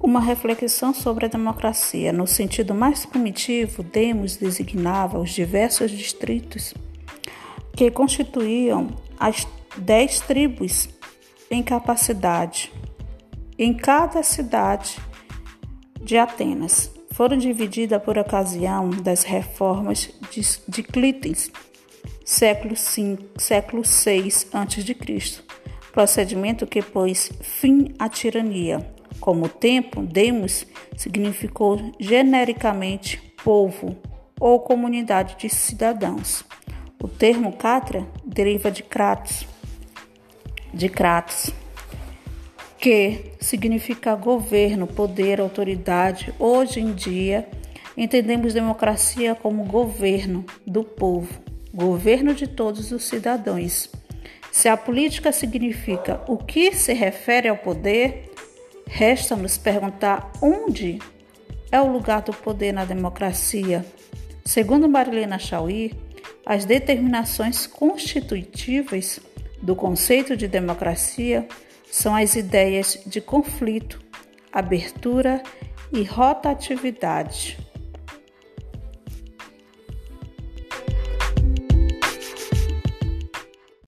Uma reflexão sobre a democracia. No sentido mais primitivo, Demos designava os diversos distritos que constituíam as dez tribos em capacidade em cada cidade de Atenas. Foram divididas por ocasião das reformas de, de Clítenes, século século VI a.C., procedimento que pôs fim à tirania. Como tempo, demos significou genericamente povo ou comunidade de cidadãos. O termo cátria deriva de Kratos, de Kratos, que significa governo, poder, autoridade. Hoje em dia, entendemos democracia como governo do povo, governo de todos os cidadãos. Se a política significa o que se refere ao poder, resta nos perguntar onde é o lugar do poder na democracia. Segundo Marilena Chauí, as determinações constitutivas do conceito de democracia são as ideias de conflito, abertura e rotatividade.